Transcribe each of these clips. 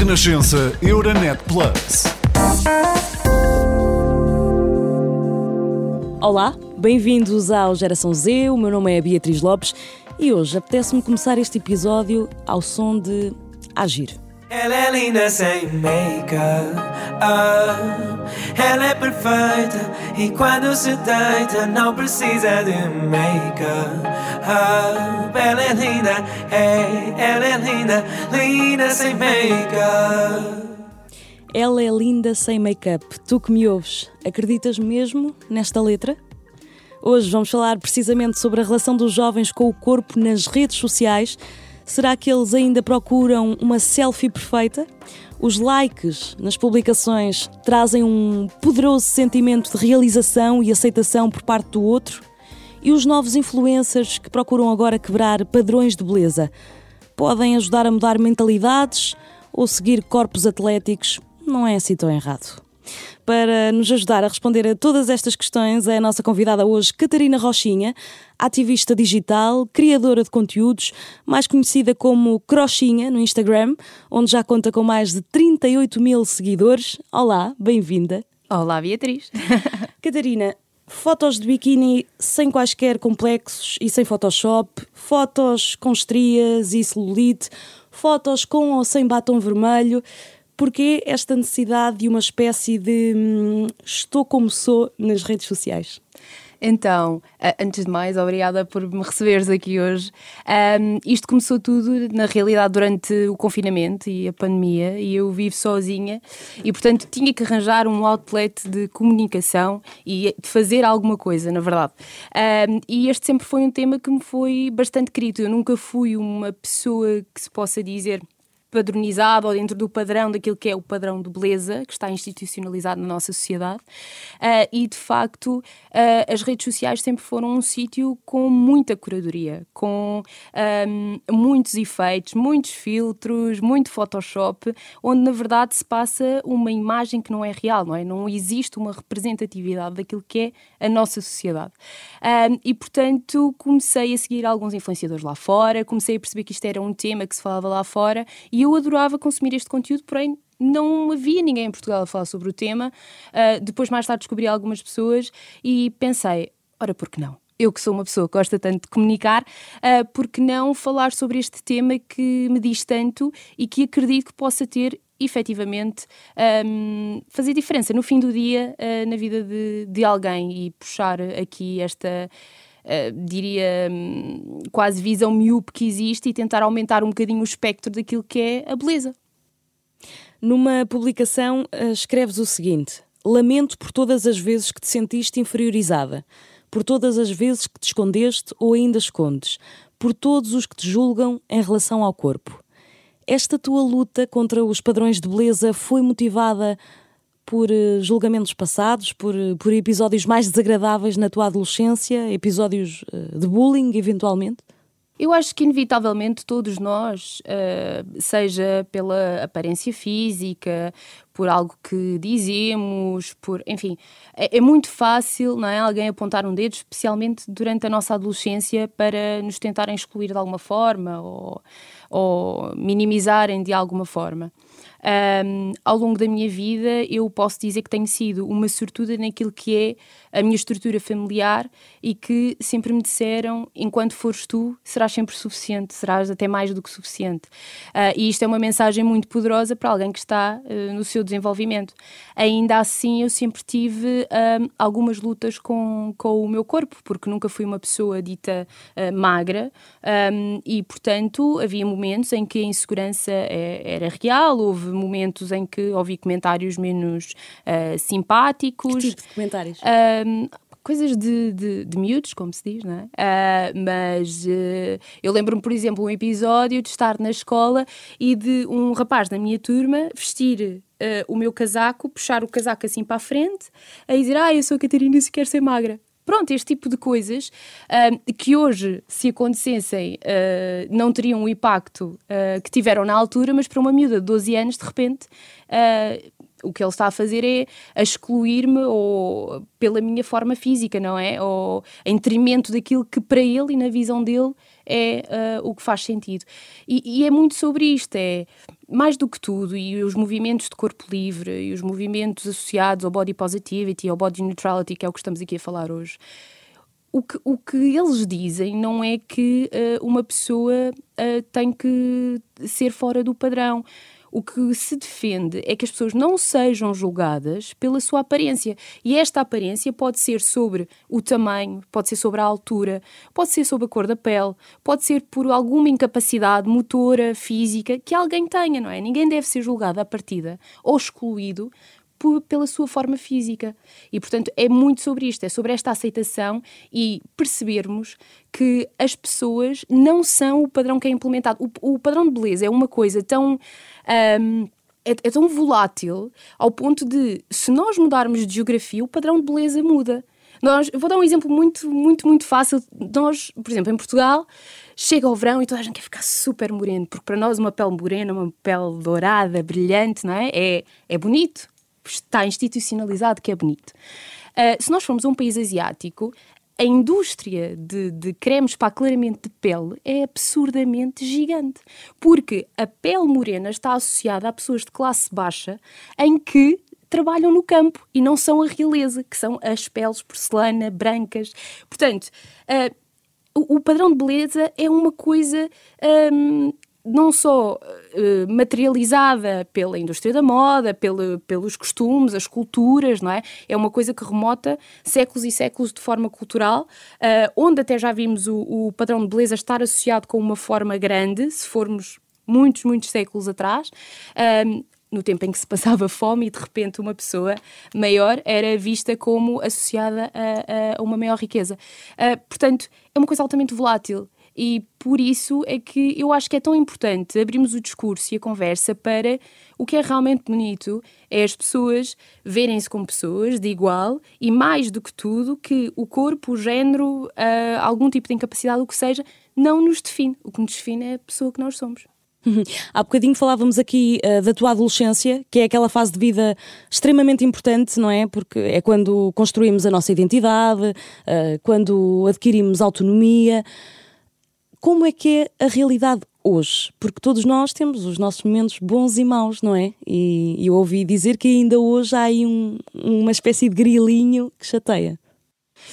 Renascença Euronet Plus. Olá, bem-vindos ao Geração Z. O meu nome é Beatriz Lopes e hoje apetece-me começar este episódio ao som de Agir. Ela é linda sem make-up. Ela é perfeita e quando se deita não precisa de make-up. Ela é linda, hey, ela é linda, linda sem make-up. Ela é linda sem make-up. Tu que me ouves, acreditas mesmo nesta letra? Hoje vamos falar precisamente sobre a relação dos jovens com o corpo nas redes sociais Será que eles ainda procuram uma selfie perfeita? Os likes nas publicações trazem um poderoso sentimento de realização e aceitação por parte do outro? E os novos influencers que procuram agora quebrar padrões de beleza podem ajudar a mudar mentalidades ou seguir corpos atléticos? Não é assim tão errado. Para nos ajudar a responder a todas estas questões, é a nossa convidada hoje, Catarina Rochinha, ativista digital, criadora de conteúdos, mais conhecida como Crochinha no Instagram, onde já conta com mais de 38 mil seguidores. Olá, bem-vinda. Olá, Beatriz. Catarina, fotos de biquíni sem quaisquer complexos e sem Photoshop, fotos com estrias e celulite, fotos com ou sem batom vermelho. Porquê esta necessidade de uma espécie de hum, estou como sou nas redes sociais? Então, antes de mais, obrigada por me receberes aqui hoje. Um, isto começou tudo, na realidade, durante o confinamento e a pandemia, e eu vivo sozinha, e portanto tinha que arranjar um outlet de comunicação e de fazer alguma coisa, na verdade. Um, e este sempre foi um tema que me foi bastante querido. Eu nunca fui uma pessoa que se possa dizer padronizado ou dentro do padrão daquilo que é o padrão de beleza que está institucionalizado na nossa sociedade. Uh, e de facto, uh, as redes sociais sempre foram um sítio com muita curadoria, com um, muitos efeitos, muitos filtros, muito Photoshop, onde na verdade se passa uma imagem que não é real, não é? Não existe uma representatividade daquilo que é a nossa sociedade. Um, e portanto, comecei a seguir alguns influenciadores lá fora, comecei a perceber que isto era um tema que se falava lá fora e e eu adorava consumir este conteúdo, porém não havia ninguém em Portugal a falar sobre o tema. Uh, depois, mais tarde, descobri algumas pessoas e pensei: ora, por que não? Eu que sou uma pessoa que gosta tanto de comunicar, uh, por que não falar sobre este tema que me diz tanto e que acredito que possa ter efetivamente um, fazer diferença no fim do dia uh, na vida de, de alguém e puxar aqui esta uh, diria, um, quase visão miúpe que existe e tentar aumentar um bocadinho o espectro daquilo que é a beleza. Numa publicação, uh, escreves o seguinte: Lamento por todas as vezes que te sentiste inferiorizada, por todas as vezes que te escondeste ou ainda escondes, por todos os que te julgam em relação ao corpo. Esta tua luta contra os padrões de beleza foi motivada por eh, julgamentos passados, por, eh, por episódios mais desagradáveis na tua adolescência, episódios eh, de bullying, eventualmente? Eu acho que, inevitavelmente, todos nós, seja pela aparência física, por algo que dizemos, por. Enfim, é, é, muito fácil não é, alguém apontar um dedo, especialmente durante a nossa adolescência, para nos tentarem excluir de alguma forma ou, ou minimizarem de alguma forma. Um, ao longo da minha vida, eu posso dizer que tenho sido uma sortuda naquilo que é a minha estrutura familiar e que sempre me disseram: enquanto fores tu, serás sempre suficiente, serás até mais do que suficiente. Uh, e isto é uma mensagem muito poderosa para alguém que está uh, no seu desenvolvimento. Ainda assim, eu sempre tive um, algumas lutas com, com o meu corpo, porque nunca fui uma pessoa dita uh, magra um, e, portanto, havia momentos em que a insegurança é, era real, houve momentos em que ouvi comentários menos uh, simpáticos. Que tipo de comentários? Uh, coisas de, de, de, miúdos, como se diz, não é? Uh, mas uh, eu lembro-me, por exemplo, um episódio de estar na escola e de um rapaz da minha turma vestir uh, o meu casaco, puxar o casaco assim para a frente, a dizer: Ah, eu sou a Catarina e se quer ser magra. Pronto, este tipo de coisas uh, que hoje, se acontecessem, uh, não teriam o impacto uh, que tiveram na altura, mas para uma miúda de 12 anos, de repente, o que ele está a fazer é excluir-me ou pela minha forma física, não é? Ou em detrimento daquilo que para ele e na visão dele é o que faz sentido. E, e é muito sobre isto, é mais do que tudo, e os movimentos de corpo livre e os movimentos associados ao body positivity, ao body neutrality, que é o que estamos aqui a falar hoje, o que, o que eles dizem não é que uh, uma pessoa uh, tem que ser fora do padrão. O que se defende é que as pessoas não sejam julgadas pela sua aparência. E esta aparência pode ser sobre o tamanho, pode ser sobre a altura, pode ser sobre a cor da pele, pode ser por alguma incapacidade motora, física que alguém tenha, não é? Ninguém deve ser julgado à partida ou excluído pela sua forma física. E, portanto, é muito sobre isto, é sobre esta aceitação e percebermos que as pessoas não são o padrão que é implementado. O, o padrão de beleza é uma coisa tão. Um, é, é, tão volátil ao ponto de, se nós mudarmos de geografia, o padrão de beleza muda. Nós, vou dar um exemplo muito, muito, muito fácil. Nós, por exemplo, em Portugal, chega ao verão e toda a gente quer ficar super moreno, porque para nós uma pele morena, uma pele dourada, brilhante, não é? É, é bonito está institucionalizado que é bonito. Uh, se nós formos a um país asiático, a indústria de, de cremes para aclaramento de pele é absurdamente gigante. Porque a pele morena está associada a pessoas de classe baixa em que trabalham no campo e não são a realeza, que são as peles porcelana, brancas. Portanto, uh, o, o, padrão de beleza é uma coisa um, não só uh, materializada pela indústria da moda, pelo, pelos costumes, as culturas, não é? É uma coisa que remota séculos e séculos de forma cultural, uh, onde até já vimos o, o, padrão de beleza estar associado com uma forma grande, se formos muitos, muitos séculos atrás. Uh, no tempo em que se passava fome e de repente uma pessoa maior era vista como associada a, a uma maior riqueza. portanto, é uma coisa altamente volátil e por isso é que eu acho que é tão importante abrirmos o discurso e a conversa para o que é realmente bonito é as pessoas verem-se como pessoas de igual e mais do que tudo que o corpo, o género, uh, algum tipo de incapacidade, o que seja, não nos define. O que nos define é a pessoa que nós somos. Há bocadinho falávamos aqui uh, da tua adolescência, que é aquela fase de vida extremamente importante, não é? Porque é quando construímos a nossa identidade, uh, quando adquirimos autonomia como é que é a realidade hoje? Porque todos nós temos os nossos momentos bons e maus, não é? E, eu ouvi dizer que ainda hoje há aí um, uma espécie de grilinho que chateia.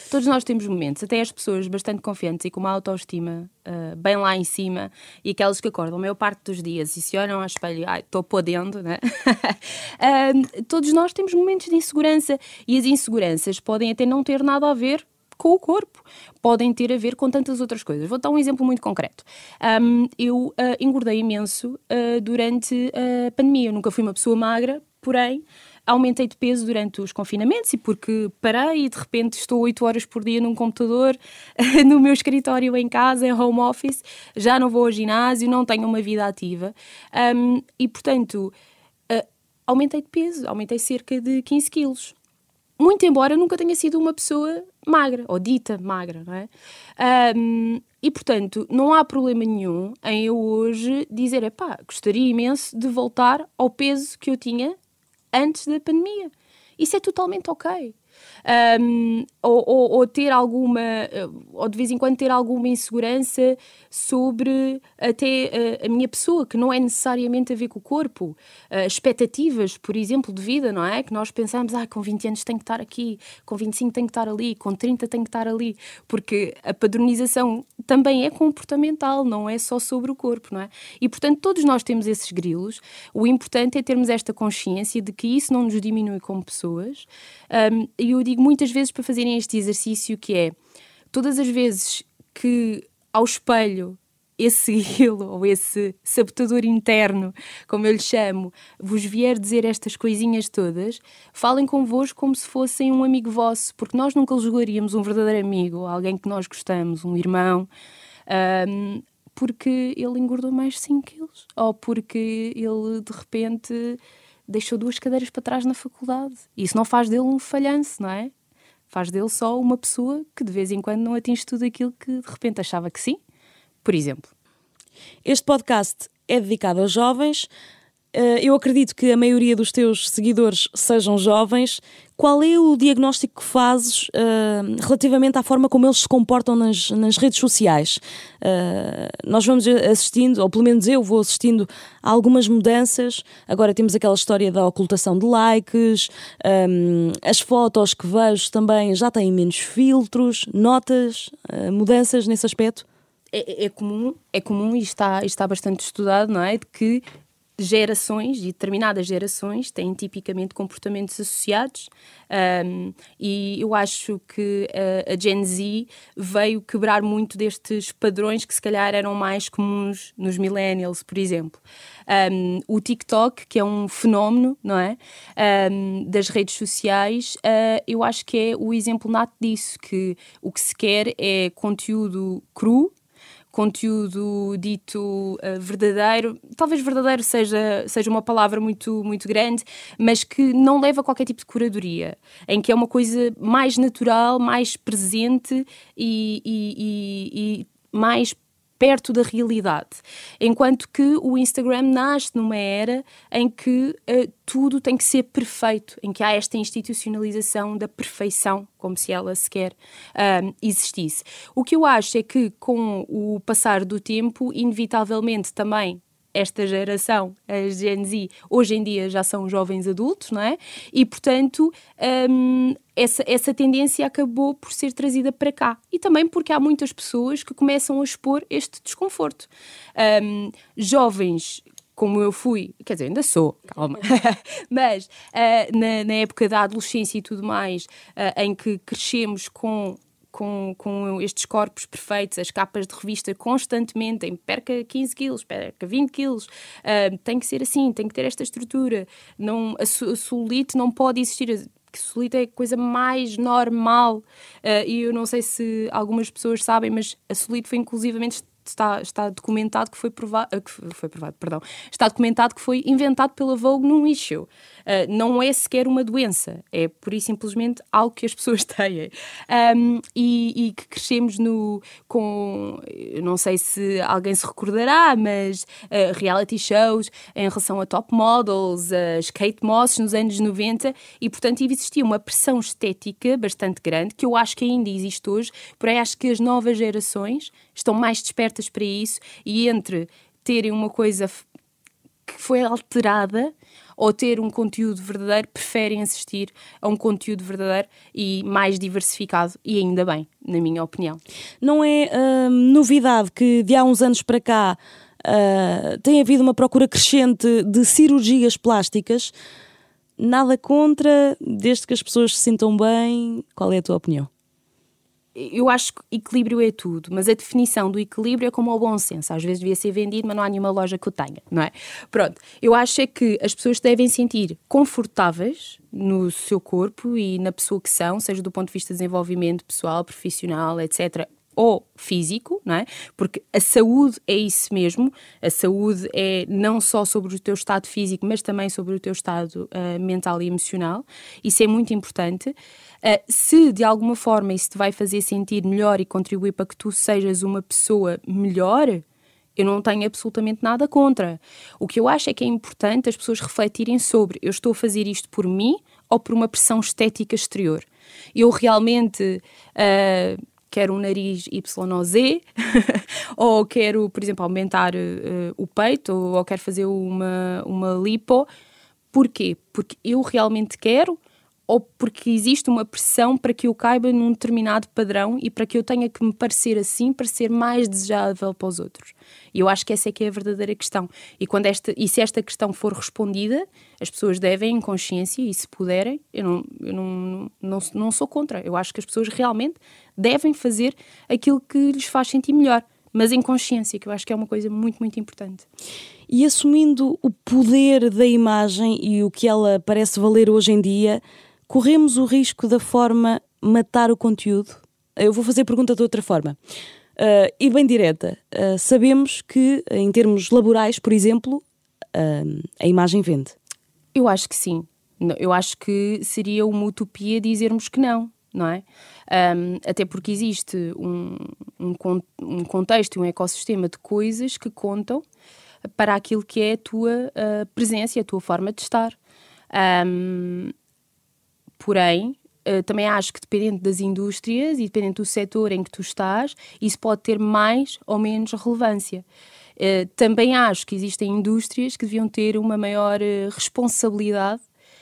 Todos nós temos momentos, até as pessoas bastante confiantes e com uma autoestima uh, bem lá em cima, e aquelas que acordam a maior parte dos dias e se olham ao espelho, ai, estou podendo, né? uh, todos nós temos momentos de insegurança e as inseguranças podem até não ter nada a ver com o corpo. Podem ter a ver com tantas outras coisas. Vou dar um exemplo muito concreto. Um, eu uh, engordei imenso uh, durante a pandemia. Eu nunca fui uma pessoa magra, porém aumentei de peso durante os confinamentos e porque parei e de repente estou 8 horas por dia num computador, no meu escritório em casa, em home office, já não vou ao ginásio, não tenho uma vida ativa. Um, e portanto, uh, aumentei de peso, aumentei cerca de 15 quilos. Muito embora nunca tenha sido uma pessoa magra, ou dita magra, não é? Um, e, portanto, não há problema nenhum em eu hoje dizer, pá, gostaria imenso de voltar ao peso que eu tinha antes da pandemia. Isso é totalmente ok um, ou, ou, ou, ter alguma, ou de vez em quando ter alguma insegurança sobre até a, a minha pessoa, que não é necessariamente a ver com o corpo. Uh, expectativas, por exemplo, de vida, não é? Que nós pensamos, ah, com 20 anos tenho que estar aqui, com 25 tenho que estar ali, com 30 tenho que estar ali, porque a padronização também é comportamental, não é só sobre o corpo, não é? E portanto, todos nós temos esses grilos. O importante é termos esta consciência de que isso não nos diminui como pessoas. Um, e eu digo muitas vezes para fazerem este exercício que é todas as vezes que ao espelho esse eu ou esse sabotador interno, como eu lhe chamo, vos vier dizer estas coisinhas todas, falem convosco como se fossem um amigo vosso, porque nós nunca julgaríamos um verdadeiro amigo, alguém que nós gostamos, um irmão, um, porque ele engordou mais 5 quilos, ou porque ele de repente deixou duas cadeiras para trás na faculdade. Isso não faz dele um falhanço, não é? Faz dele só uma pessoa que de vez em quando não atinge tudo aquilo que de repente achava que sim, por exemplo. Este podcast é dedicado aos jovens. Uh, eu acredito que a maioria dos teus seguidores sejam jovens. Qual é o diagnóstico que fazes uh, relativamente à forma como eles se comportam nas, nas redes sociais? Uh, nós vamos assistindo, ou pelo menos eu vou assistindo a algumas mudanças. Agora temos aquela história da ocultação de likes, um, as fotos que vejo também já têm menos filtros. Notas mudanças nesse aspecto? É, é, comum, é comum e está, está bastante estudado, não é? De que gerações e determinadas gerações têm tipicamente comportamentos associados um, e eu acho que a, a, Gen Z veio quebrar muito destes padrões que se calhar eram mais comuns nos millennials, por exemplo. Um, o TikTok, que é um fenómeno, não é? Um, das redes sociais, uh, eu acho que é o exemplo nato disso, que o que se quer é conteúdo cru, conteúdo dito uh, verdadeiro, talvez verdadeiro seja, seja uma palavra muito, muito grande, mas que não leva a qualquer tipo de curadoria, em que é uma coisa mais natural, mais presente e, e, e, e mais perto da realidade. Enquanto que o Instagram nasce numa era em que uh, tudo tem que ser perfeito, em que há esta institucionalização da perfeição, como se ela sequer uh, existisse. O que eu acho é que com o passar do tempo, inevitavelmente também esta geração, a Gen Z, hoje em dia já são jovens adultos, não é? E, portanto, um, essa, essa tendência acabou por ser trazida para cá. E também porque há muitas pessoas que começam a expor este desconforto. Um, jovens como eu fui, quer dizer, ainda sou, calma, mas uh, na, na, época da adolescência e tudo mais, uh, em que crescemos com com, com estes corpos perfeitos, as capas de revista constantemente, em perca 15 quilos, perca 20 quilos, uh, tem que ser assim, tem que ter esta estrutura. Não, a, celulite não pode existir. Que celulite é a coisa mais normal. Uh, e eu não sei se algumas pessoas sabem, mas a celulite foi inclusivamente está, está documentado que foi provado, ah, que foi provado, perdão, está documentado que foi inventado pela Vogue num issue. Uh, não é sequer uma doença, é por e simplesmente algo que as pessoas têm. Um, e, e, que crescemos no, com, não sei se alguém se recordará, mas uh, reality shows em relação a top models, as Kate Moss nos anos 90, e portanto existia uma pressão estética bastante grande, que eu acho que ainda existe hoje, porém acho que as novas gerações estão mais despertas para isso e entre terem uma coisa que foi alterada ou ter um conteúdo verdadeiro, preferem assistir a um conteúdo verdadeiro e mais diversificado, e ainda bem, na minha opinião. Não é uh, novidade que de há uns anos para cá uh, tem havido uma procura crescente de cirurgias plásticas. Nada contra, desde que as pessoas se sintam bem. Qual é a tua opinião? Eu acho que equilíbrio é tudo, mas a definição do equilíbrio é como o bom senso. Às vezes devia ser vendido, mas não há nenhuma loja que o tenha, não é? Pronto, eu acho é que as pessoas devem sentir confortáveis no seu corpo e na pessoa que são, seja do ponto de vista de desenvolvimento pessoal, profissional, etc ou físico, não é? Porque a saúde é isso mesmo. A saúde é não só sobre o teu estado físico, mas também sobre o teu estado uh, mental e emocional. Isso é muito importante. Uh, se de alguma forma isso te vai fazer sentir melhor e contribuir para que tu sejas uma pessoa melhor, eu não tenho absolutamente nada contra. O que eu acho é que é importante as pessoas refletirem sobre eu estou a fazer isto por mim ou por uma pressão estética exterior. Eu realmente. Uh, quero um nariz YOZ, ou quero, por exemplo, aumentar uh, o peito, ou, ou quero fazer uma, uma lipo. Porquê? Porque eu realmente quero ou porque existe uma pressão para que eu caiba num determinado padrão e para que eu tenha que me parecer assim para ser mais desejável para os outros. E eu acho que essa é que é a verdadeira questão. E, quando esta, e se esta questão for respondida, as pessoas devem, em consciência, e se puderem, eu não, eu não, não, não sou contra. Eu acho que as pessoas realmente devem fazer aquilo que lhes faz sentir melhor, mas em consciência, que eu acho que é uma coisa muito, muito importante. E assumindo o poder da imagem e o que ela parece valer hoje em dia, corremos o risco da forma matar o conteúdo? Eu vou fazer a pergunta de outra forma. Uh, e bem direta, uh, sabemos que, em termos laborais, por exemplo, uh, a imagem vende. Eu acho que sim. Eu acho que seria uma utopia dizermos que não, não é? Um, até porque existe um, um, um contexto e um ecossistema de coisas que contam para aquilo que é a tua presença e a tua forma de estar. Um, porém, uh, também acho que dependendo das indústrias e dependendo do setor em que tu estás, isso pode ter mais ou menos relevância. Uh, também acho que existem indústrias que deviam ter uma maior uh, responsabilidade,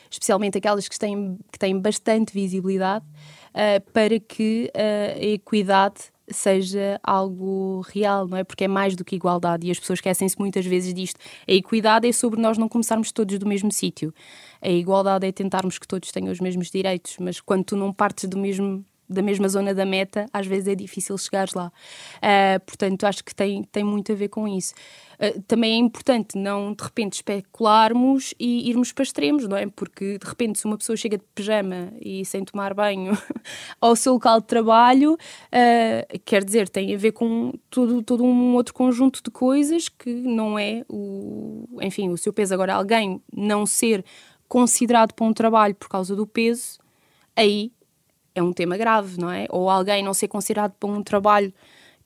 especialmente aquelas que têm, que têm bastante visibilidade, para que a equidade seja algo real, não é? Porque é mais do que igualdade e as pessoas esquecem-se muitas vezes disto. A equidade é sobre nós não começarmos todos do mesmo sítio. A igualdade é tentarmos que todos tenham os mesmos direitos, mas quando tu não partes do mesmo da mesma zona da meta, às vezes é difícil chegares lá. Uh, portanto, acho que tem, tem muito a ver com isso. Uh, também é importante não, de repente, especularmos e irmos para extremos, não é? Porque, de repente, se uma pessoa chega de pijama e sem tomar banho ao seu local de trabalho, uh, quer dizer, tem a ver com todo, todo um outro conjunto de coisas que não é o... Enfim, o seu peso. Agora, alguém não ser considerado para um trabalho por causa do peso, aí é um tema grave, não é? Ou alguém não ser considerado para um trabalho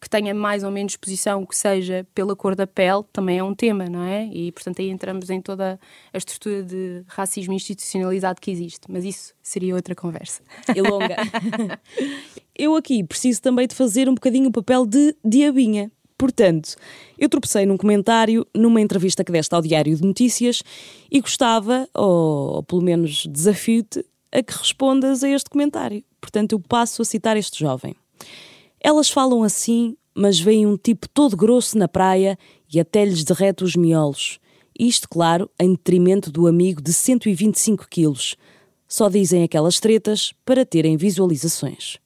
que tenha mais ou menos exposição, que seja pela cor da pele, também é um tema, não é? E, portanto, aí entramos em toda a estrutura de racismo institucionalizado que existe. Mas isso seria outra conversa. E longa. eu aqui preciso também de fazer um bocadinho o papel de diabinha. Portanto, eu tropecei num comentário numa entrevista que deste ao Diário de Notícias e gostava, ou, ou pelo menos desafio-te, a que respondas a este comentário. Portanto, eu passo a citar este jovem. Elas falam assim, mas veem um tipo todo grosso na praia e até lhes derrete os miolos. Isto, claro, em detrimento do amigo de 125 quilos. Só dizem aquelas tretas para terem visualizações.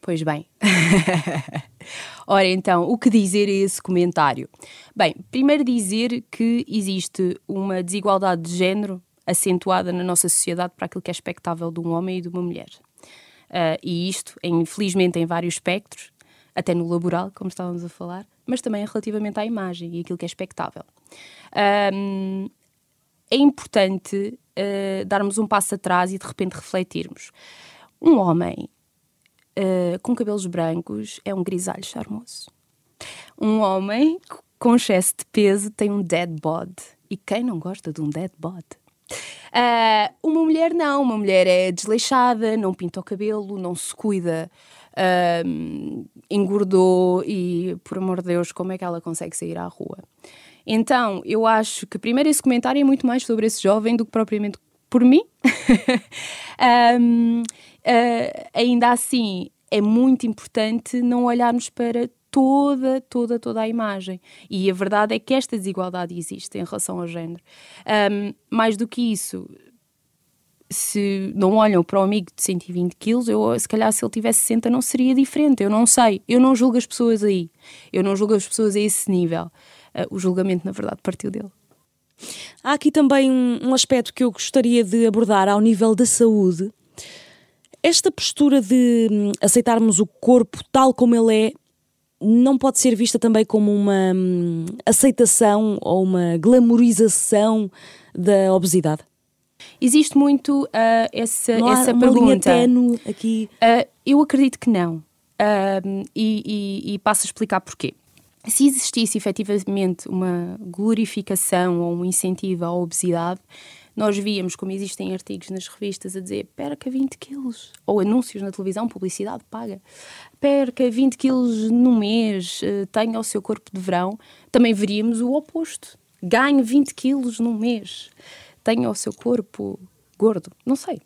Pois bem. Ora, então, o que dizer a esse comentário? Bem, primeiro dizer que existe uma desigualdade de género acentuada na nossa sociedade para aquilo que é expectável de um homem e de uma mulher. Uh, e isto, infelizmente, em vários espectros, até no laboral, como estávamos a falar, mas também relativamente à imagem e aquilo que é expectável. Um, é importante uh, darmos um passo atrás e de repente refletirmos. Um homem uh, com cabelos brancos é um grisalho charmoso. Um homem com excesso de peso tem um dead bod. E quem não gosta de um dead bod? Uh, uma mulher não, uma mulher é desleixada, não pinta o cabelo, não se cuida, uh, engordou e, por amor de Deus, como é que ela consegue sair à rua? Então, eu acho que primeiro esse comentário é muito mais sobre esse jovem do que propriamente por mim. um, uh, ah, ainda assim, é muito importante não olharmos para toda, toda, toda a imagem. E a verdade é que esta desigualdade existe em relação ao género. Um, mais do que isso, se não olham para o amigo de 120 quilos, eu, se calhar se ele tivesse 60 não seria diferente. Eu não sei. Eu não julgo as pessoas aí. Eu não julgo as pessoas a esse nível. Uh, o julgamento, na verdade, partiu dele. Há aqui também um, um aspecto que eu gostaria de abordar ao nível da saúde. Esta postura de hum, aceitarmos o corpo tal como ele é não pode ser vista também como uma hum, aceitação ou uma glamorização da obesidade? Existe muito uh, essa, não essa uma pergunta. Linha aqui. Uh, eu acredito que não. Uh, e, e, e passo a explicar porquê. Se existisse efetivamente uma glorificação ou um incentivo à obesidade, nós víamos como existem artigos nas revistas a dizer perca 20 quilos, ou anúncios na televisão, publicidade paga, perca 20 quilos no mês, eh, tenha o seu corpo de verão, também veríamos o oposto. Ganhe 20 quilos no mês, tenha o seu corpo gordo, não sei.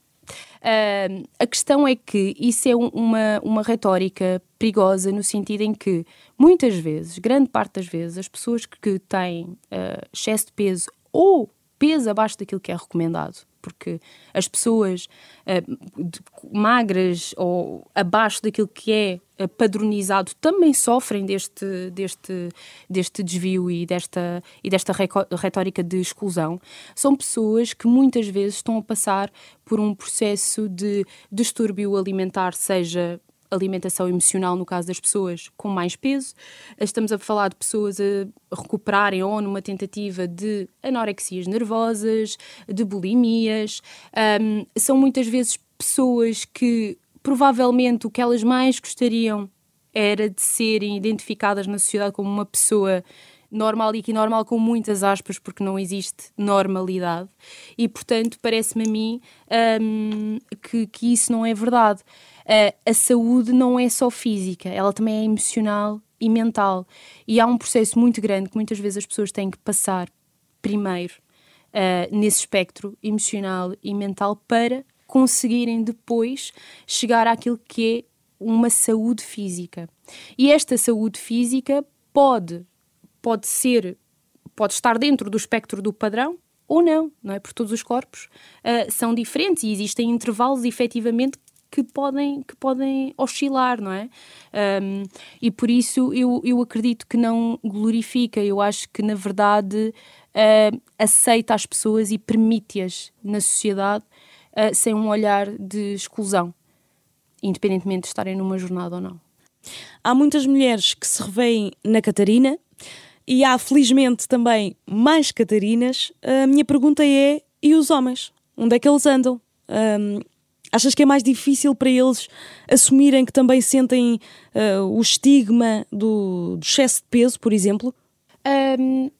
Uh, a questão é que isso é uma, uma retórica perigosa no sentido em que, muitas vezes, grande parte das vezes, as pessoas que têm uh, excesso de peso ou peso abaixo daquilo que é recomendado, porque as pessoas uh, magras ou abaixo daquilo que é uh, padronizado também sofrem deste, deste, deste desvio e desta, e desta retórica de exclusão. São pessoas que muitas vezes estão a passar por um processo de distúrbio alimentar, seja alimentação emocional no caso das pessoas com mais peso. Estamos a falar de pessoas a recuperarem ou numa tentativa de anorexias nervosas, de bulimias. Um, são muitas vezes pessoas que provavelmente o que elas mais gostariam era de serem identificadas na sociedade como uma pessoa normal e que normal com muitas aspas, porque não existe normalidade, e portanto parece-me a mim um, que, que isso não é verdade. A saúde não é só física, ela também é emocional e mental. E há um processo muito grande que muitas vezes as pessoas têm que passar primeiro uh, nesse espectro emocional e mental para conseguirem depois chegar àquilo que é uma saúde física. E esta saúde física pode, pode ser, pode estar dentro do espectro do padrão ou não, não é? Porque todos os corpos uh, são diferentes e existem intervalos efetivamente que podem, que podem oscilar, não é? Um, e por isso eu, eu acredito que não glorifica, eu acho que na verdade uh, aceita as pessoas e permite-as na sociedade uh, sem um olhar de exclusão, independentemente de estarem numa jornada ou não. Há muitas mulheres que se revêem na Catarina e há felizmente também mais Catarinas. A minha pergunta é: e os homens? Onde é que eles andam? Um, Achas que é mais difícil para eles assumirem que também sentem uh, o estigma do, do, excesso de peso, por exemplo? Um,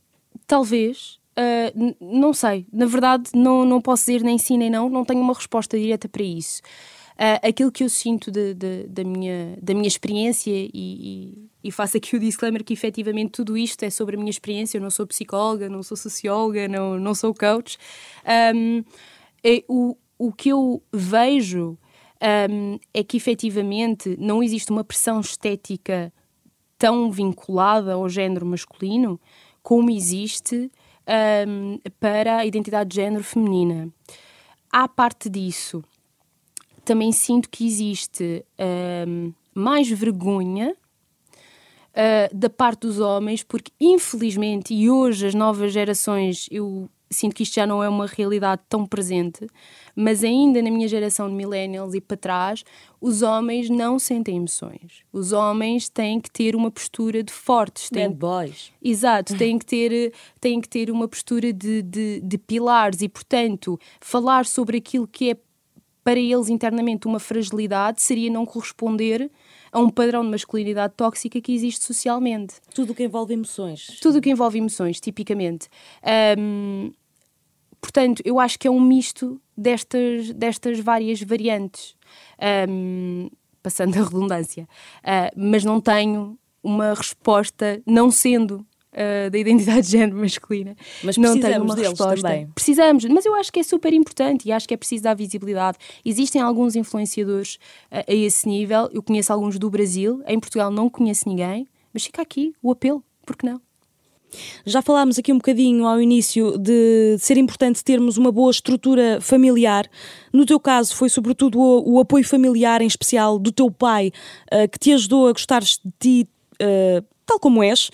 talvez. Uh, não sei. Na verdade, não, não posso dizer nem sim nem não. Não tenho uma resposta direta para isso. Uh, aquilo que eu sinto de, de, da, minha, da minha experiência, e, e, e, faço aqui o disclaimer que efetivamente tudo isto é sobre a minha experiência. Eu não sou psicóloga, não sou socióloga, não, não sou coach. Um, é, o, o que eu vejo um, é que efetivamente não existe uma pressão estética tão vinculada ao género masculino como existe um, para a identidade de género feminina. À parte disso, também sinto que existe um, mais vergonha uh, da parte dos homens, porque infelizmente, e hoje as novas gerações, eu sinto que isto já não é uma realidade tão presente, mas ainda na minha geração de millennials e para trás, os homens não sentem emoções. Os homens têm que ter uma postura de fortes. Têm... Bad boys. Exato, têm que ter, têm que ter uma postura de, de, de pilares e, portanto, falar sobre aquilo que é para eles internamente uma fragilidade seria não corresponder a um padrão de masculinidade tóxica que existe socialmente. Tudo o que envolve emoções. Tudo o que envolve emoções, tipicamente. Um, portanto, eu acho que é um misto destas, destas várias variantes, um, passando a redundância. Uh, mas não tenho uma resposta, não sendo uh, da identidade de género masculina. Mas não tenho uma resposta. também. Precisamos, mas eu acho que é super importante e acho que é preciso dar visibilidade. Existem alguns influenciadores uh, a esse nível, eu conheço alguns do Brasil, em Portugal não conheço ninguém, mas fica aqui o apelo, porque não? Já falámos aqui um bocadinho ao início de ser importante termos uma boa estrutura familiar. No teu caso, foi sobretudo o, o apoio familiar, em especial do teu pai, uh, que te ajudou a gostares de ti uh, tal como és.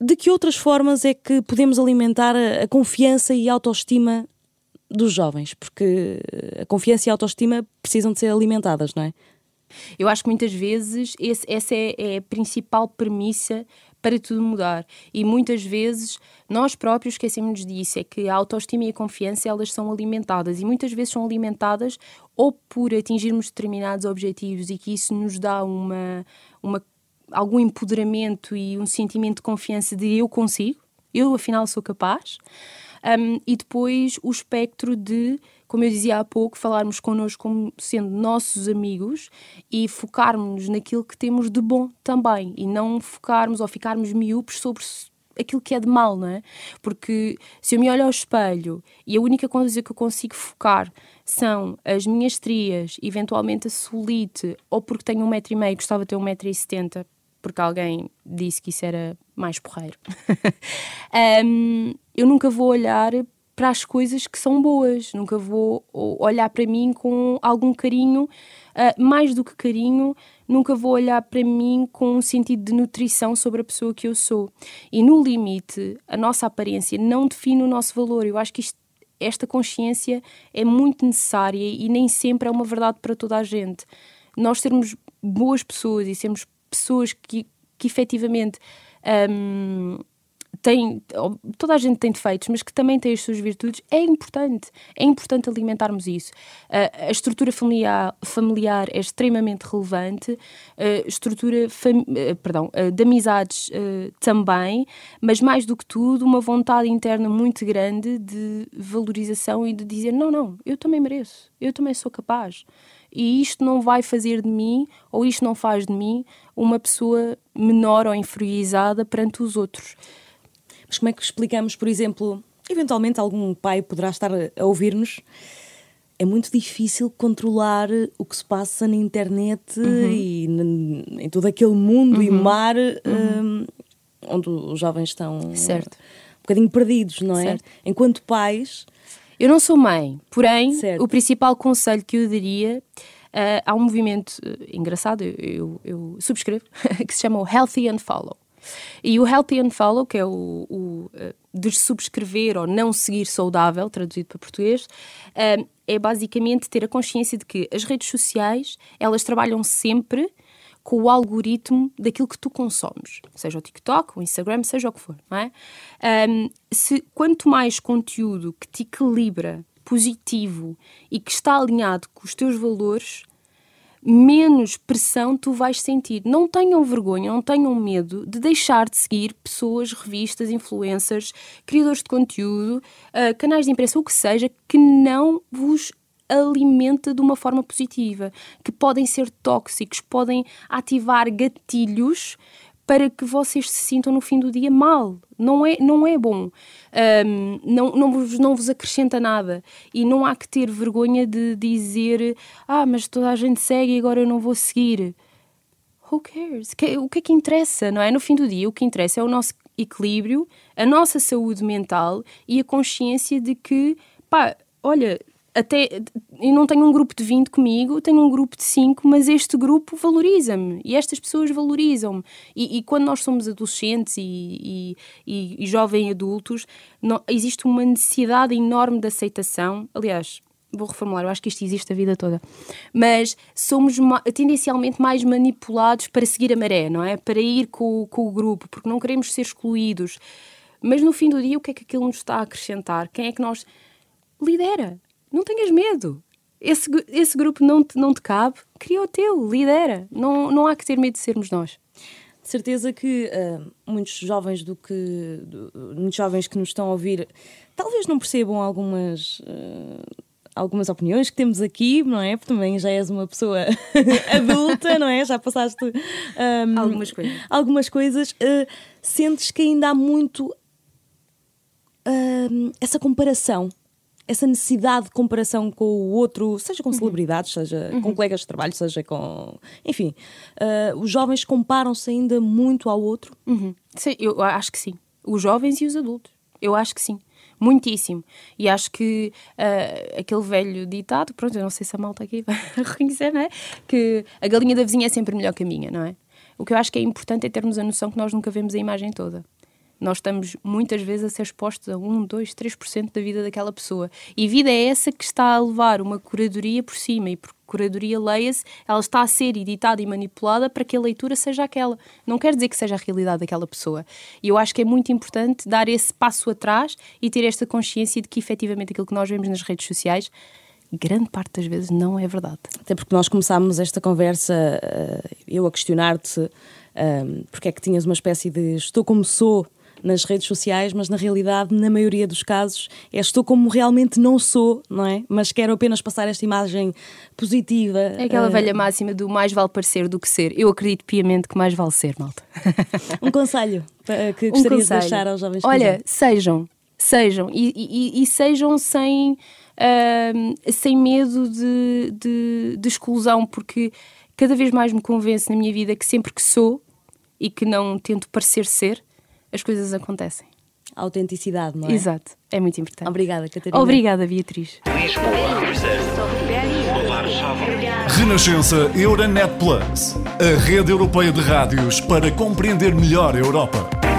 De que outras formas é que podemos alimentar a, a confiança e a autoestima dos jovens? Porque a confiança e a autoestima precisam de ser alimentadas, não é? Eu acho que muitas vezes esse, essa é, é a principal premissa para tudo mudar. E muitas vezes nós próprios esquecemos disso, é que a autoestima e a confiança elas são alimentadas e muitas vezes são alimentadas ou por atingirmos determinados objetivos e que isso nos dá uma, uma algum empoderamento e um sentimento de confiança de eu consigo, eu afinal sou capaz. Um, e depois o espectro de, como eu dizia há pouco, falarmos connosco como sendo nossos amigos e focarmos naquilo que temos de bom também e não focarmos ou ficarmos miúpes sobre aquilo que é de mal, não é? Porque se eu me olho ao espelho e a única coisa que eu consigo focar são as minhas estrias, eventualmente a solite, ou porque tenho um metro e meio, gostava de ter um metro e setenta, porque alguém disse que isso era mais porreiro. um, eu nunca vou olhar para as coisas que são boas, nunca vou olhar para mim com algum carinho, uh, mais do que carinho, nunca vou olhar para mim com um sentido de nutrição sobre a pessoa que eu sou. E no limite, a nossa aparência não define o nosso valor. Eu acho que isto, esta consciência é muito necessária e nem sempre é uma verdade para toda a gente. Nós sermos boas pessoas e sermos pessoas que, que efetivamente um, tem, toda a gente tem defeitos, mas que também tem as suas virtudes, é importante. É importante alimentarmos isso. Uh, a estrutura familiar, familiar é extremamente relevante, a estrutura uh, perdão, uh, de amizades também, mas mais do que tudo, uma vontade interna muito grande de valorização e de dizer: não, não, eu também mereço, eu também sou capaz. E isto não vai fazer de mim, ou isto não faz de mim, uma pessoa menor ou inferiorizada perante os outros. Mas como é que explicamos, por exemplo, eventualmente algum pai poderá estar a ouvir-nos? É muito difícil controlar o que se passa na internet uhum. e em todo aquele mundo uhum. e mar uhum. um, onde os jovens estão certo. um bocadinho perdidos, não é? Certo. Enquanto pais. Eu não sou mãe, porém, certo. o principal conselho que eu daria. Uh, há um movimento uh, engraçado, eu, eu, eu subscrevo, que se chama o Healthy and Follow. E o Healthy and Follow, que é o, o uh, de subscrever ou não seguir saudável, traduzido para português, uh, é basicamente ter a consciência de que as redes sociais, elas trabalham sempre com o algoritmo daquilo que tu consomes, seja o TikTok, o Instagram, seja o que for, não é? Se, quanto mais conteúdo que te equilibra, positivo e que está alinhado com os teus valores, menos pressão tu vais sentir. Não tenham vergonha, não tenham medo de deixar de seguir pessoas, revistas, influencers, criadores de conteúdo, uh, canais de imprensa, o que seja, que não vos alimenta de uma forma positiva, que podem ser tóxicos, podem ativar gatilhos para que vocês se sintam no fim do dia mal. Não é, não é bom. Um, não, não, vos, não vos acrescenta nada. E não há que ter vergonha de dizer: Ah, mas toda a gente segue e agora eu não vou seguir. Who cares? O que é que interessa, não é? No fim do dia, o que interessa é o nosso equilíbrio, a nossa saúde mental e a consciência de que, pá, olha, até eu não tenho um grupo de 20 comigo, tenho um grupo de 5, mas este grupo valoriza-me e estas pessoas valorizam-me. E, e, quando nós somos adolescentes e, e, e jovens adultos, não, existe uma necessidade enorme de aceitação. Aliás, vou reformular, eu acho que isto existe a vida toda, mas somos tendencialmente mais manipulados para seguir a maré, não é? Para ir com, com o grupo, porque não queremos ser excluídos. Mas no fim do dia, o que é que aquilo nos está a acrescentar? Quem é que nós lidera? Não tenhas medo. Esse, esse grupo não te, não te cabe, cria o teu, lidera. Não, não há que ter medo de sermos nós. De certeza que uh, muitos jovens do que do, muitos jovens que nos estão a ouvir talvez não percebam algumas uh, algumas opiniões que temos aqui, não é? Porque também já és uma pessoa adulta, não é? Já passaste um, algumas coisas. Algumas coisas. Uh, sentes que ainda há muito essa comparação essa necessidade de comparação com o outro, seja com uhum. celebridades, seja uhum. com colegas de trabalho, seja com. Enfim, uh, os jovens comparam-se ainda muito ao outro? Uhum. Sim, eu acho que sim. Os jovens e os adultos. Eu acho que sim. Muitíssimo. E acho que uh, aquele velho ditado, pronto, eu não sei se a malta aqui vai reconhecer, não é? Que a galinha da vizinha é sempre melhor que a minha, não é? O que eu acho que é importante é termos a noção que nós nunca vemos a imagem toda. Nós estamos muitas vezes a ser expostos a 1, 2, 3% da vida daquela pessoa. E vida é essa que está a levar uma curadoria por cima. E por curadoria, leia-se, ela está a ser editada e manipulada para que a leitura seja aquela. Não quer dizer que seja a realidade daquela pessoa. E eu acho que é muito importante dar esse passo atrás e ter esta consciência de que efetivamente aquilo que nós vemos nas redes sociais grande parte das vezes não é verdade. Até porque nós começámos esta conversa, eh, eu a questionar-te eh, porque é que tinhas uma espécie de estou como sou nas redes sociais, mas na realidade, na maioria dos casos, é estou como realmente não sou, não é? Mas quero apenas passar esta imagem positiva. É aquela uh... velha máxima do mais vale parecer do que ser. Eu acredito piamente que mais vale ser, malta. um conselho que gostarias um conselho. de deixar aos jovens Olha, sejam, sejam e, e, e sejam sem, uh, sem medo de, de, de exclusão, porque cada vez mais me convence na minha vida que sempre que sou e que não tento parecer ser, as coisas acontecem. A autenticidade, não é? Exato, é muito importante. Obrigada, Catarina. Obrigada, Beatriz. Renascença Euronet Plus, a rede europeia de rádios para compreender melhor a Europa.